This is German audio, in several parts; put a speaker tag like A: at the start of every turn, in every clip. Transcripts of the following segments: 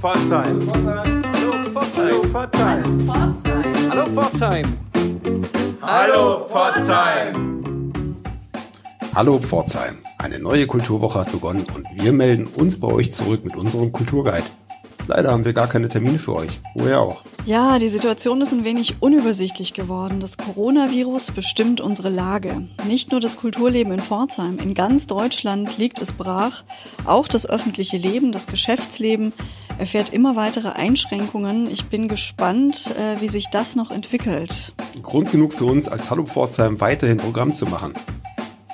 A: Pforzheim. Hallo Pforzheim. Hallo Pforzheim. Hallo Pforzheim.
B: Hallo Pforzheim. Eine neue Kulturwoche hat begonnen und wir melden uns bei euch zurück mit unserem Kulturguide. Leider haben wir gar keine Termine für euch. Woher auch?
C: Ja, die Situation ist ein wenig unübersichtlich geworden. Das Coronavirus bestimmt unsere Lage. Nicht nur das Kulturleben in Pforzheim, in ganz Deutschland liegt es brach. Auch das öffentliche Leben, das Geschäftsleben erfährt immer weitere Einschränkungen. Ich bin gespannt, äh, wie sich das noch entwickelt.
B: Grund genug für uns als Hallo Pforzheim weiterhin Programm zu machen.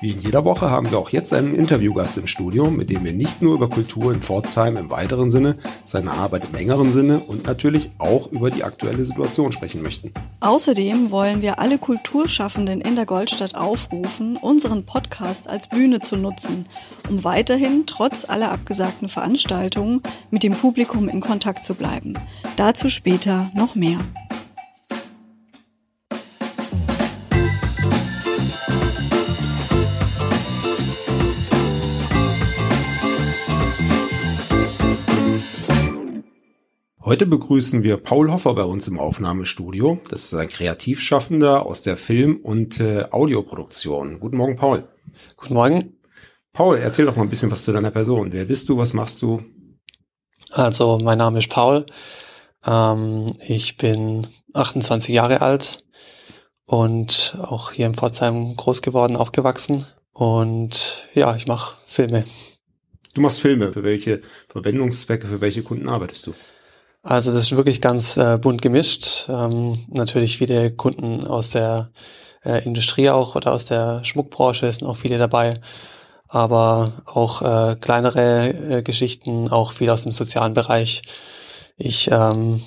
B: Wie in jeder Woche haben wir auch jetzt einen Interviewgast im Studio, mit dem wir nicht nur über Kultur in Pforzheim im weiteren Sinne, seine Arbeit im engeren Sinne und natürlich auch über die aktuelle Situation sprechen möchten.
C: Außerdem wollen wir alle Kulturschaffenden in der Goldstadt aufrufen, unseren Podcast als Bühne zu nutzen, um weiterhin trotz aller abgesagten Veranstaltungen mit dem Publikum in Kontakt zu bleiben. Dazu später noch mehr.
B: Heute begrüßen wir Paul Hoffer bei uns im Aufnahmestudio. Das ist ein Kreativschaffender aus der Film- und äh, Audioproduktion. Guten Morgen, Paul.
D: Guten Morgen.
B: Paul, erzähl doch mal ein bisschen was zu deiner Person. Wer bist du? Was machst du?
D: Also, mein Name ist Paul. Ähm, ich bin 28 Jahre alt und auch hier in Pforzheim groß geworden, aufgewachsen. Und ja, ich mache Filme.
B: Du machst Filme. Für welche Verwendungszwecke, für welche Kunden arbeitest du?
D: Also das ist wirklich ganz äh, bunt gemischt. Ähm, natürlich viele Kunden aus der äh, Industrie auch oder aus der Schmuckbranche sind auch viele dabei. Aber auch äh, kleinere äh, Geschichten, auch viel aus dem sozialen Bereich. Ich ähm,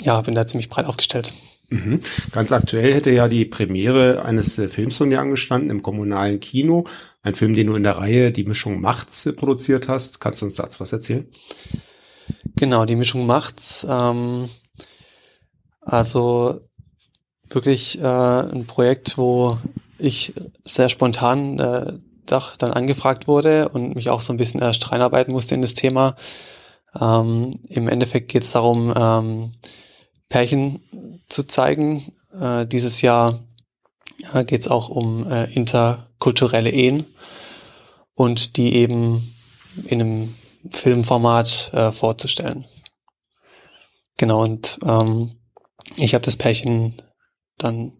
D: ja, bin da ziemlich breit aufgestellt.
B: Mhm. Ganz aktuell hätte ja die Premiere eines äh, Films von dir angestanden im kommunalen Kino. Ein Film, den du in der Reihe Die Mischung Machts äh, produziert hast. Kannst du uns dazu was erzählen?
D: Genau, die Mischung macht's. Ähm, also wirklich äh, ein Projekt, wo ich sehr spontan äh, doch dann angefragt wurde und mich auch so ein bisschen erst reinarbeiten musste in das Thema. Ähm, Im Endeffekt geht es darum, ähm, Pärchen zu zeigen. Äh, dieses Jahr äh, geht es auch um äh, interkulturelle Ehen und die eben in einem Filmformat äh, vorzustellen. Genau, und ähm, ich habe das Pärchen dann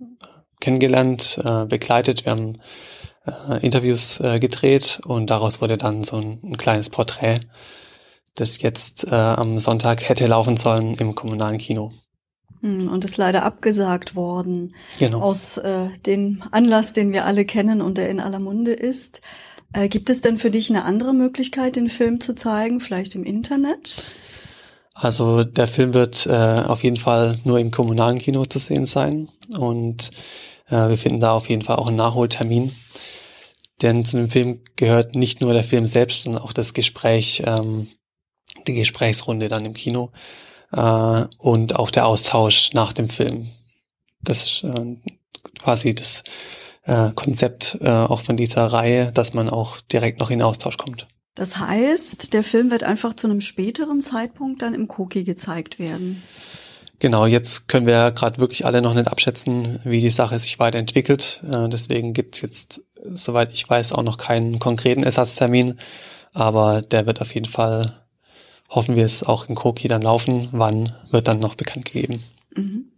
D: kennengelernt, äh, begleitet. Wir haben äh, Interviews äh, gedreht und daraus wurde dann so ein, ein kleines Porträt, das jetzt äh, am Sonntag hätte laufen sollen im kommunalen Kino.
C: Hm, und ist leider abgesagt worden.
D: Genau.
C: Aus äh, dem Anlass, den wir alle kennen und der in aller Munde ist. Äh, gibt es denn für dich eine andere Möglichkeit, den Film zu zeigen, vielleicht im Internet?
D: Also der Film wird äh, auf jeden Fall nur im kommunalen Kino zu sehen sein und äh, wir finden da auf jeden Fall auch einen Nachholtermin. Denn zu dem Film gehört nicht nur der Film selbst, sondern auch das Gespräch, ähm, die Gesprächsrunde dann im Kino äh, und auch der Austausch nach dem Film. Das ist äh, quasi das äh, Konzept äh, auch von dieser Reihe, dass man auch direkt noch in Austausch kommt.
C: Das heißt, der Film wird einfach zu einem späteren Zeitpunkt dann im Koki gezeigt werden.
D: Genau, jetzt können wir gerade wirklich alle noch nicht abschätzen, wie die Sache sich weiterentwickelt. Äh, deswegen gibt's jetzt, soweit ich weiß, auch noch keinen konkreten Ersatztermin. Aber der wird auf jeden Fall, hoffen wir es, auch in Koki dann laufen. Wann wird dann noch bekannt gegeben.
C: Mhm.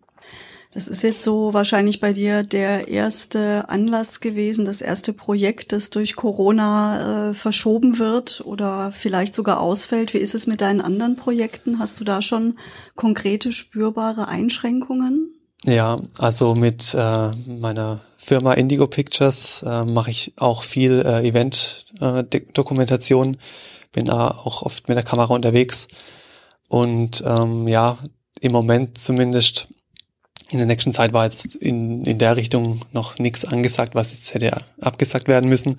C: Das ist jetzt so wahrscheinlich bei dir der erste Anlass gewesen, das erste Projekt, das durch Corona äh, verschoben wird oder vielleicht sogar ausfällt. Wie ist es mit deinen anderen Projekten? Hast du da schon konkrete, spürbare Einschränkungen?
D: Ja, also mit äh, meiner Firma Indigo Pictures äh, mache ich auch viel äh, Event-Dokumentation, äh, bin da auch oft mit der Kamera unterwegs und ähm, ja, im Moment zumindest in der nächsten Zeit war jetzt in, in der Richtung noch nichts angesagt, was jetzt hätte abgesagt werden müssen.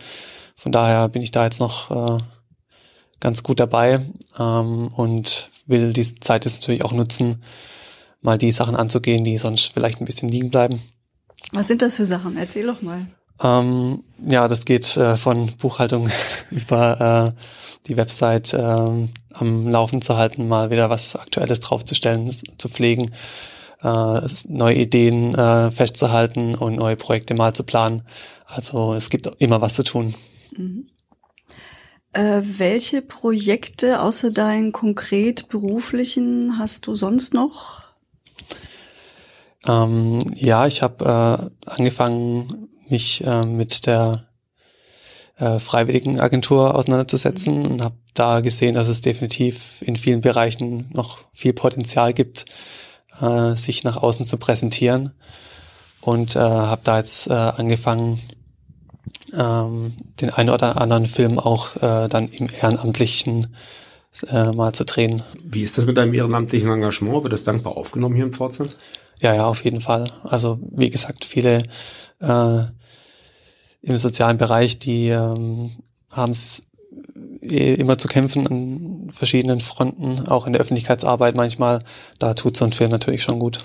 D: Von daher bin ich da jetzt noch äh, ganz gut dabei ähm, und will diese Zeit jetzt natürlich auch nutzen, mal die Sachen anzugehen, die sonst vielleicht ein bisschen liegen bleiben.
C: Was sind das für Sachen? Erzähl doch mal.
D: Ähm, ja, das geht äh, von Buchhaltung über äh, die Website äh, am Laufen zu halten, mal wieder was Aktuelles draufzustellen, zu pflegen, äh, neue Ideen äh, festzuhalten und neue Projekte mal zu planen. Also es gibt immer was zu tun. Mhm.
C: Äh, welche Projekte außer deinen konkret beruflichen hast du sonst noch?
D: Ähm, ja, ich habe äh, angefangen, mich äh, mit der äh, freiwilligen Agentur auseinanderzusetzen mhm. und habe da gesehen, dass es definitiv in vielen Bereichen noch viel Potenzial gibt, äh, sich nach außen zu präsentieren und äh, habe da jetzt äh, angefangen, ähm, den einen oder anderen Film auch äh, dann im Ehrenamtlichen äh, mal zu drehen.
B: Wie ist das mit deinem ehrenamtlichen Engagement? Wird das dankbar aufgenommen hier im Pforzheim?
D: Ja, ja, auf jeden Fall. Also wie gesagt, viele äh, im sozialen Bereich, die ähm, haben es immer zu kämpfen an verschiedenen Fronten, auch in der Öffentlichkeitsarbeit manchmal. Da tut so ein Film natürlich schon gut.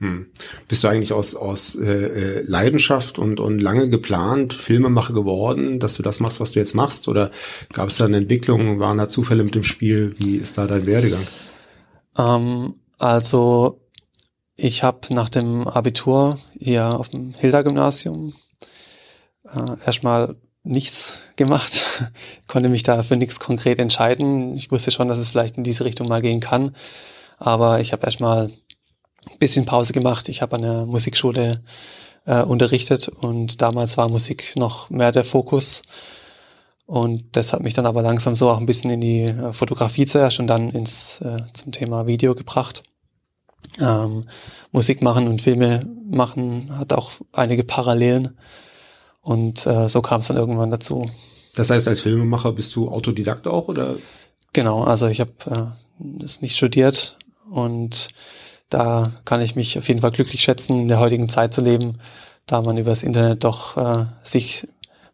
B: Hm. Bist du eigentlich aus, aus äh, äh, Leidenschaft und, und lange geplant Filmemacher geworden, dass du das machst, was du jetzt machst? Oder gab es da eine Entwicklung, waren da Zufälle mit dem Spiel? Wie ist da dein Werdegang?
D: Ähm, also ich habe nach dem Abitur hier auf dem Hilda-Gymnasium äh, erstmal nichts gemacht, konnte mich da für nichts konkret entscheiden. Ich wusste schon, dass es vielleicht in diese Richtung mal gehen kann, aber ich habe erstmal bisschen Pause gemacht. Ich habe an der Musikschule äh, unterrichtet und damals war Musik noch mehr der Fokus. Und das hat mich dann aber langsam so auch ein bisschen in die äh, Fotografie zuerst und dann ins äh, zum Thema Video gebracht. Ähm, Musik machen und Filme machen hat auch einige Parallelen. Und äh, so kam es dann irgendwann dazu.
B: Das heißt, als Filmemacher bist du Autodidakt auch, oder?
D: Genau, also ich habe äh, das nicht studiert und da kann ich mich auf jeden Fall glücklich schätzen, in der heutigen Zeit zu leben, da man über das Internet doch äh, sich,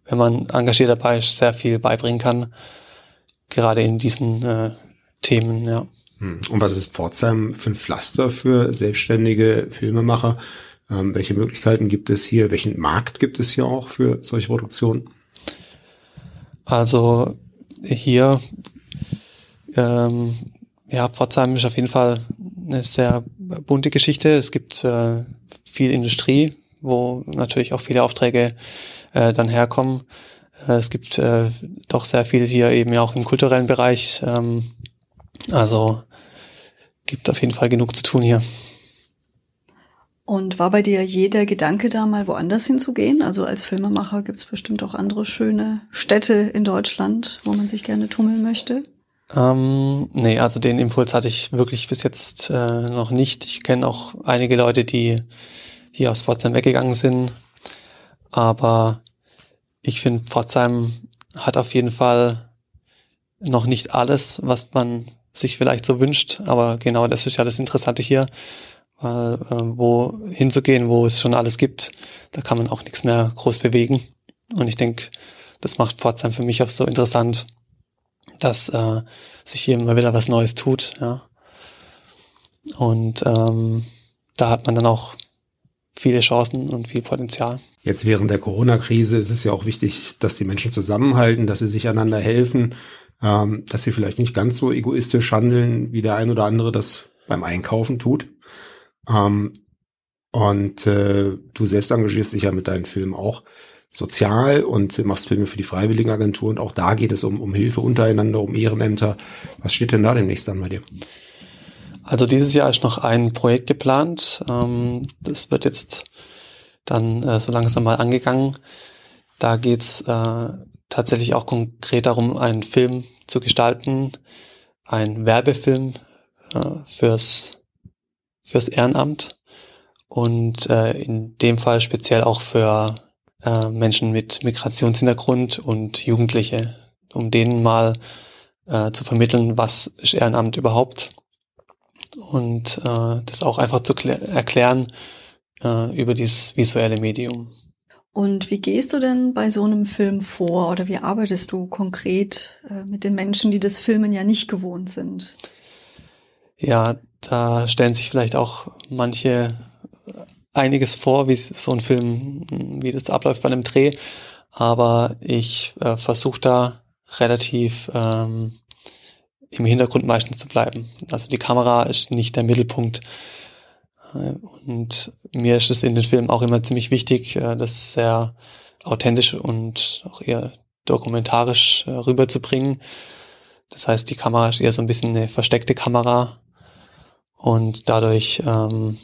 D: wenn man engagiert dabei ist, sehr viel beibringen kann, gerade in diesen äh, Themen, ja.
B: Hm. Und was ist Pforzheim für ein Pflaster für selbstständige Filmemacher? Ähm, welche Möglichkeiten gibt es hier? Welchen Markt gibt es hier auch für solche Produktionen?
D: Also hier, ähm, ja, Pforzheim ist auf jeden Fall eine sehr bunte Geschichte. Es gibt äh, viel Industrie, wo natürlich auch viele Aufträge äh, dann herkommen. Äh, es gibt äh, doch sehr viel hier eben ja auch im kulturellen Bereich. Ähm, also gibt auf jeden Fall genug zu tun hier.
C: Und war bei dir jeder Gedanke da, mal woanders hinzugehen? Also als Filmemacher gibt es bestimmt auch andere schöne Städte in Deutschland, wo man sich gerne tummeln möchte.
D: Ähm, nee, also den Impuls hatte ich wirklich bis jetzt äh, noch nicht. Ich kenne auch einige Leute, die hier aus Pforzheim weggegangen sind. Aber ich finde, Pforzheim hat auf jeden Fall noch nicht alles, was man sich vielleicht so wünscht. Aber genau das ist ja das Interessante hier. Weil, äh, wo hinzugehen, wo es schon alles gibt, da kann man auch nichts mehr groß bewegen. Und ich denke, das macht Pforzheim für mich auch so interessant, dass äh, sich hier immer wieder was Neues tut, ja. Und ähm, da hat man dann auch viele Chancen und viel Potenzial.
B: Jetzt während der Corona-Krise ist es ja auch wichtig, dass die Menschen zusammenhalten, dass sie sich einander helfen, ähm, dass sie vielleicht nicht ganz so egoistisch handeln, wie der ein oder andere das beim Einkaufen tut. Ähm, und äh, du selbst engagierst dich ja mit deinen Filmen auch sozial und machst Filme für die Freiwilligenagentur und auch da geht es um, um Hilfe untereinander, um Ehrenämter. Was steht denn da demnächst an bei dir?
D: Also dieses Jahr ist noch ein Projekt geplant. Ähm, das wird jetzt dann äh, so langsam mal angegangen. Da geht's äh, tatsächlich auch konkret darum, einen Film zu gestalten, ein Werbefilm äh, fürs, fürs Ehrenamt und äh, in dem Fall speziell auch für äh, Menschen mit Migrationshintergrund und Jugendliche, um denen mal äh, zu vermitteln, was ist Ehrenamt überhaupt und äh, das auch einfach zu erklären äh, über dieses visuelle Medium.
C: Und wie gehst du denn bei so einem Film vor oder wie arbeitest du konkret äh, mit den Menschen, die das Filmen ja nicht gewohnt sind?
D: Ja, da stellen sich vielleicht auch manche einiges vor, wie so ein Film, wie das abläuft bei einem Dreh. Aber ich äh, versuche da relativ ähm, im Hintergrund meistens zu bleiben. Also die Kamera ist nicht der Mittelpunkt. Äh, und mir ist es in den Filmen auch immer ziemlich wichtig, äh, das sehr authentisch und auch eher dokumentarisch äh, rüberzubringen. Das heißt, die Kamera ist eher so ein bisschen eine versteckte Kamera und dadurch ähm,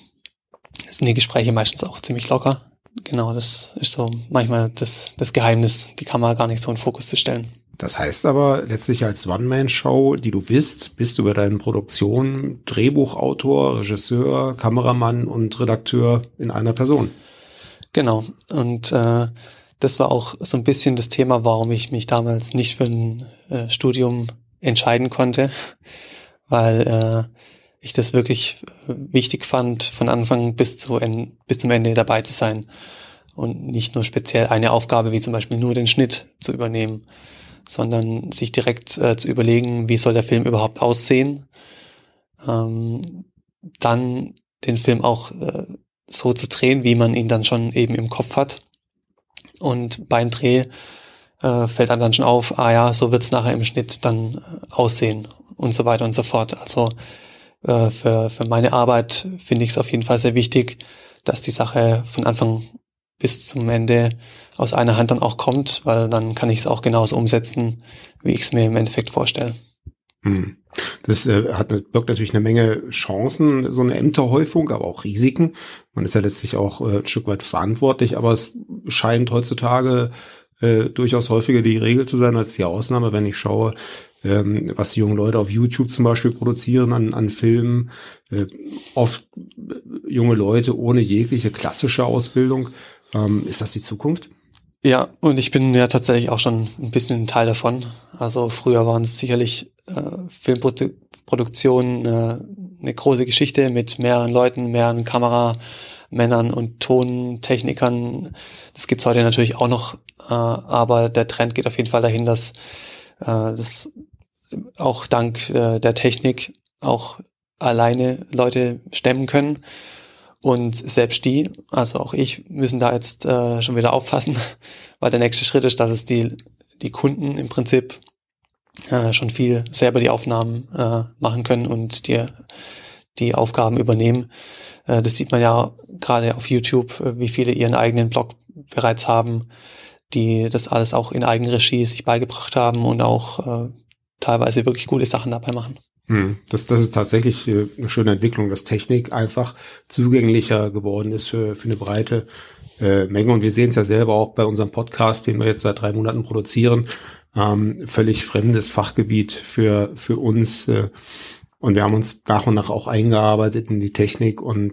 D: sind die Gespräche meistens auch ziemlich locker. Genau, das ist so manchmal das, das Geheimnis, die Kamera gar nicht so in Fokus zu stellen.
B: Das heißt aber letztlich als One-Man-Show, die du bist, bist du bei deinen Produktionen Drehbuchautor, Regisseur, Kameramann und Redakteur in einer Person.
D: Genau. Und äh, das war auch so ein bisschen das Thema, warum ich mich damals nicht für ein äh, Studium entscheiden konnte, weil äh, ich das wirklich äh, wichtig fand, von Anfang bis, zu bis zum Ende dabei zu sein und nicht nur speziell eine Aufgabe wie zum Beispiel nur den Schnitt zu übernehmen sondern sich direkt äh, zu überlegen, wie soll der Film überhaupt aussehen. Ähm, dann den Film auch äh, so zu drehen, wie man ihn dann schon eben im Kopf hat. Und beim Dreh äh, fällt dann, dann schon auf, ah ja, so wird's nachher im Schnitt dann äh, aussehen und so weiter und so fort. Also äh, für, für meine Arbeit finde ich es auf jeden Fall sehr wichtig, dass die Sache von Anfang bis zum Ende aus einer Hand dann auch kommt, weil dann kann ich es auch genauso umsetzen, wie ich es mir im Endeffekt vorstelle.
B: Hm. Das äh, hat birgt natürlich eine Menge Chancen, so eine Ämterhäufung, aber auch Risiken. Man ist ja letztlich auch äh, ein Stück weit verantwortlich, aber es scheint heutzutage äh, durchaus häufiger die Regel zu sein als die Ausnahme, wenn ich schaue, ähm, was die jungen Leute auf YouTube zum Beispiel produzieren an, an Filmen. Äh, oft junge Leute ohne jegliche klassische Ausbildung. Ähm, ist das die Zukunft?
D: Ja, und ich bin ja tatsächlich auch schon ein bisschen ein Teil davon. Also früher waren es sicherlich äh, Filmproduktionen äh, eine große Geschichte mit mehreren Leuten, mehreren Kameramännern und Tontechnikern. Das gibt's heute natürlich auch noch, äh, aber der Trend geht auf jeden Fall dahin, dass äh, das auch dank äh, der Technik auch alleine Leute stemmen können. Und selbst die, also auch ich, müssen da jetzt äh, schon wieder aufpassen, weil der nächste Schritt ist, dass es die, die Kunden im Prinzip äh, schon viel selber die Aufnahmen äh, machen können und die, die Aufgaben übernehmen. Äh, das sieht man ja gerade auf YouTube, äh, wie viele ihren eigenen Blog bereits haben, die das alles auch in Eigenregie sich beigebracht haben und auch äh, teilweise wirklich gute Sachen dabei machen.
B: Hm. Das, das ist tatsächlich äh, eine schöne Entwicklung, dass Technik einfach zugänglicher geworden ist für, für eine breite äh, Menge. Und wir sehen es ja selber auch bei unserem Podcast, den wir jetzt seit drei Monaten produzieren. Ähm, völlig fremdes Fachgebiet für, für uns. Äh, und wir haben uns nach und nach auch eingearbeitet in die Technik und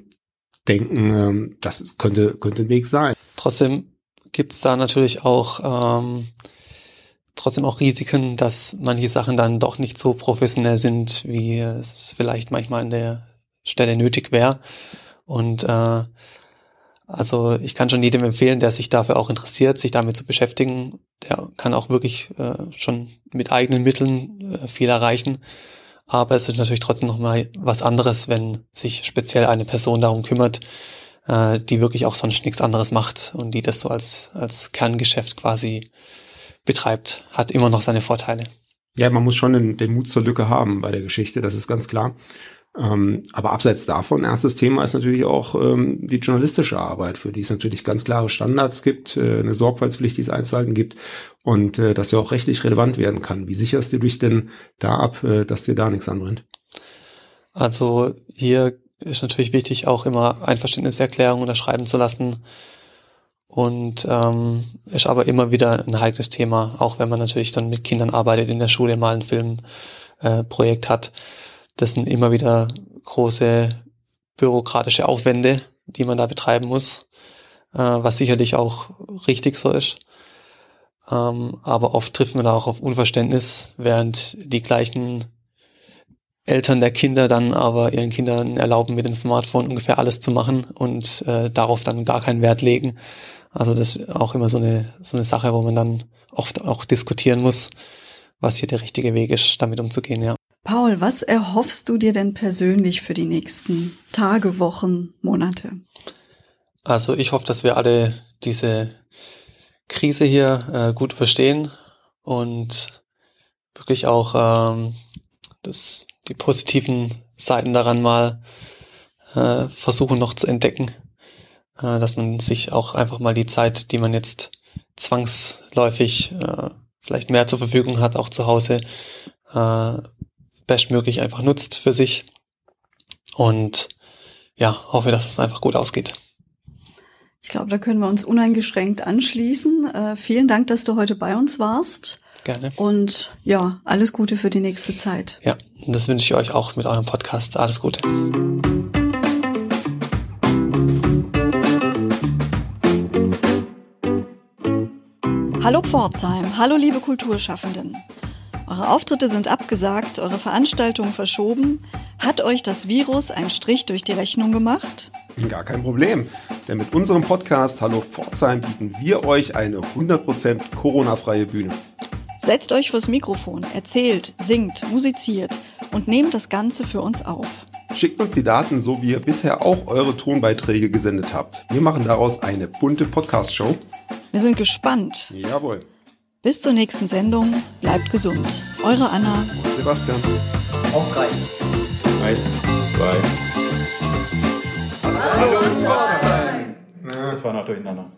B: denken, ähm, das könnte, könnte ein Weg sein.
D: Trotzdem gibt's da natürlich auch ähm, trotzdem auch Risiken, dass manche Sachen dann doch nicht so professionell sind, wie es vielleicht manchmal an der Stelle nötig wäre. Und äh, also ich kann schon jedem empfehlen, der sich dafür auch interessiert, sich damit zu beschäftigen. Der kann auch wirklich äh, schon mit eigenen Mitteln äh, viel erreichen. Aber es ist natürlich trotzdem nochmal was anderes, wenn sich speziell eine Person darum kümmert, äh, die wirklich auch sonst nichts anderes macht und die das so als, als Kerngeschäft quasi betreibt, hat immer noch seine Vorteile.
B: Ja, man muss schon den, den Mut zur Lücke haben bei der Geschichte, das ist ganz klar. Ähm, aber abseits davon, ernstes Thema ist natürlich auch ähm, die journalistische Arbeit, für die es natürlich ganz klare Standards gibt, äh, eine Sorgfaltspflicht, die es einzuhalten gibt und äh, dass ja auch rechtlich relevant werden kann. Wie sicherst du dich denn da ab, äh, dass dir da nichts anbrennt?
D: Also hier ist natürlich wichtig, auch immer Einverständniserklärungen unterschreiben zu lassen und ähm, ist aber immer wieder ein heikles Thema, auch wenn man natürlich dann mit Kindern arbeitet, in der Schule mal ein Filmprojekt äh, hat. Das sind immer wieder große bürokratische Aufwände, die man da betreiben muss, äh, was sicherlich auch richtig so ist. Ähm, aber oft trifft man da auch auf Unverständnis, während die gleichen Eltern der Kinder dann aber ihren Kindern erlauben, mit dem Smartphone ungefähr alles zu machen und äh, darauf dann gar keinen Wert legen. Also das ist auch immer so eine, so eine Sache, wo man dann oft auch diskutieren muss, was hier der richtige Weg ist, damit umzugehen, ja.
C: Paul, was erhoffst du dir denn persönlich für die nächsten Tage, Wochen, Monate?
D: Also ich hoffe, dass wir alle diese Krise hier äh, gut überstehen und wirklich auch ähm, das, die positiven Seiten daran mal äh, versuchen noch zu entdecken, äh, dass man sich auch einfach mal die Zeit, die man jetzt zwangsläufig äh, vielleicht mehr zur Verfügung hat, auch zu Hause, äh, bestmöglich einfach nutzt für sich. Und ja, hoffe, dass es einfach gut ausgeht.
C: Ich glaube, da können wir uns uneingeschränkt anschließen. Äh, vielen Dank, dass du heute bei uns warst.
D: Gerne.
C: Und ja, alles Gute für die nächste Zeit.
D: Ja, das wünsche ich euch auch mit eurem Podcast. Alles Gute.
C: Hallo Pforzheim, hallo liebe Kulturschaffenden. Eure Auftritte sind abgesagt, eure Veranstaltungen verschoben. Hat euch das Virus einen Strich durch die Rechnung gemacht?
B: Gar kein Problem, denn mit unserem Podcast Hallo Pforzheim bieten wir euch eine 100% Corona-freie Bühne.
C: Setzt euch vors Mikrofon, erzählt, singt, musiziert und nehmt das Ganze für uns auf.
B: Schickt uns die Daten, so wie ihr bisher auch eure Tonbeiträge gesendet habt. Wir machen daraus eine bunte Podcast-Show.
C: Wir sind gespannt.
B: Jawohl.
C: Bis zur nächsten Sendung. Bleibt gesund. Eure Anna.
B: Sebastian.
A: Auf drei.
E: Eins, zwei.
A: Hallo Pforzheim.
E: Das war noch durcheinander.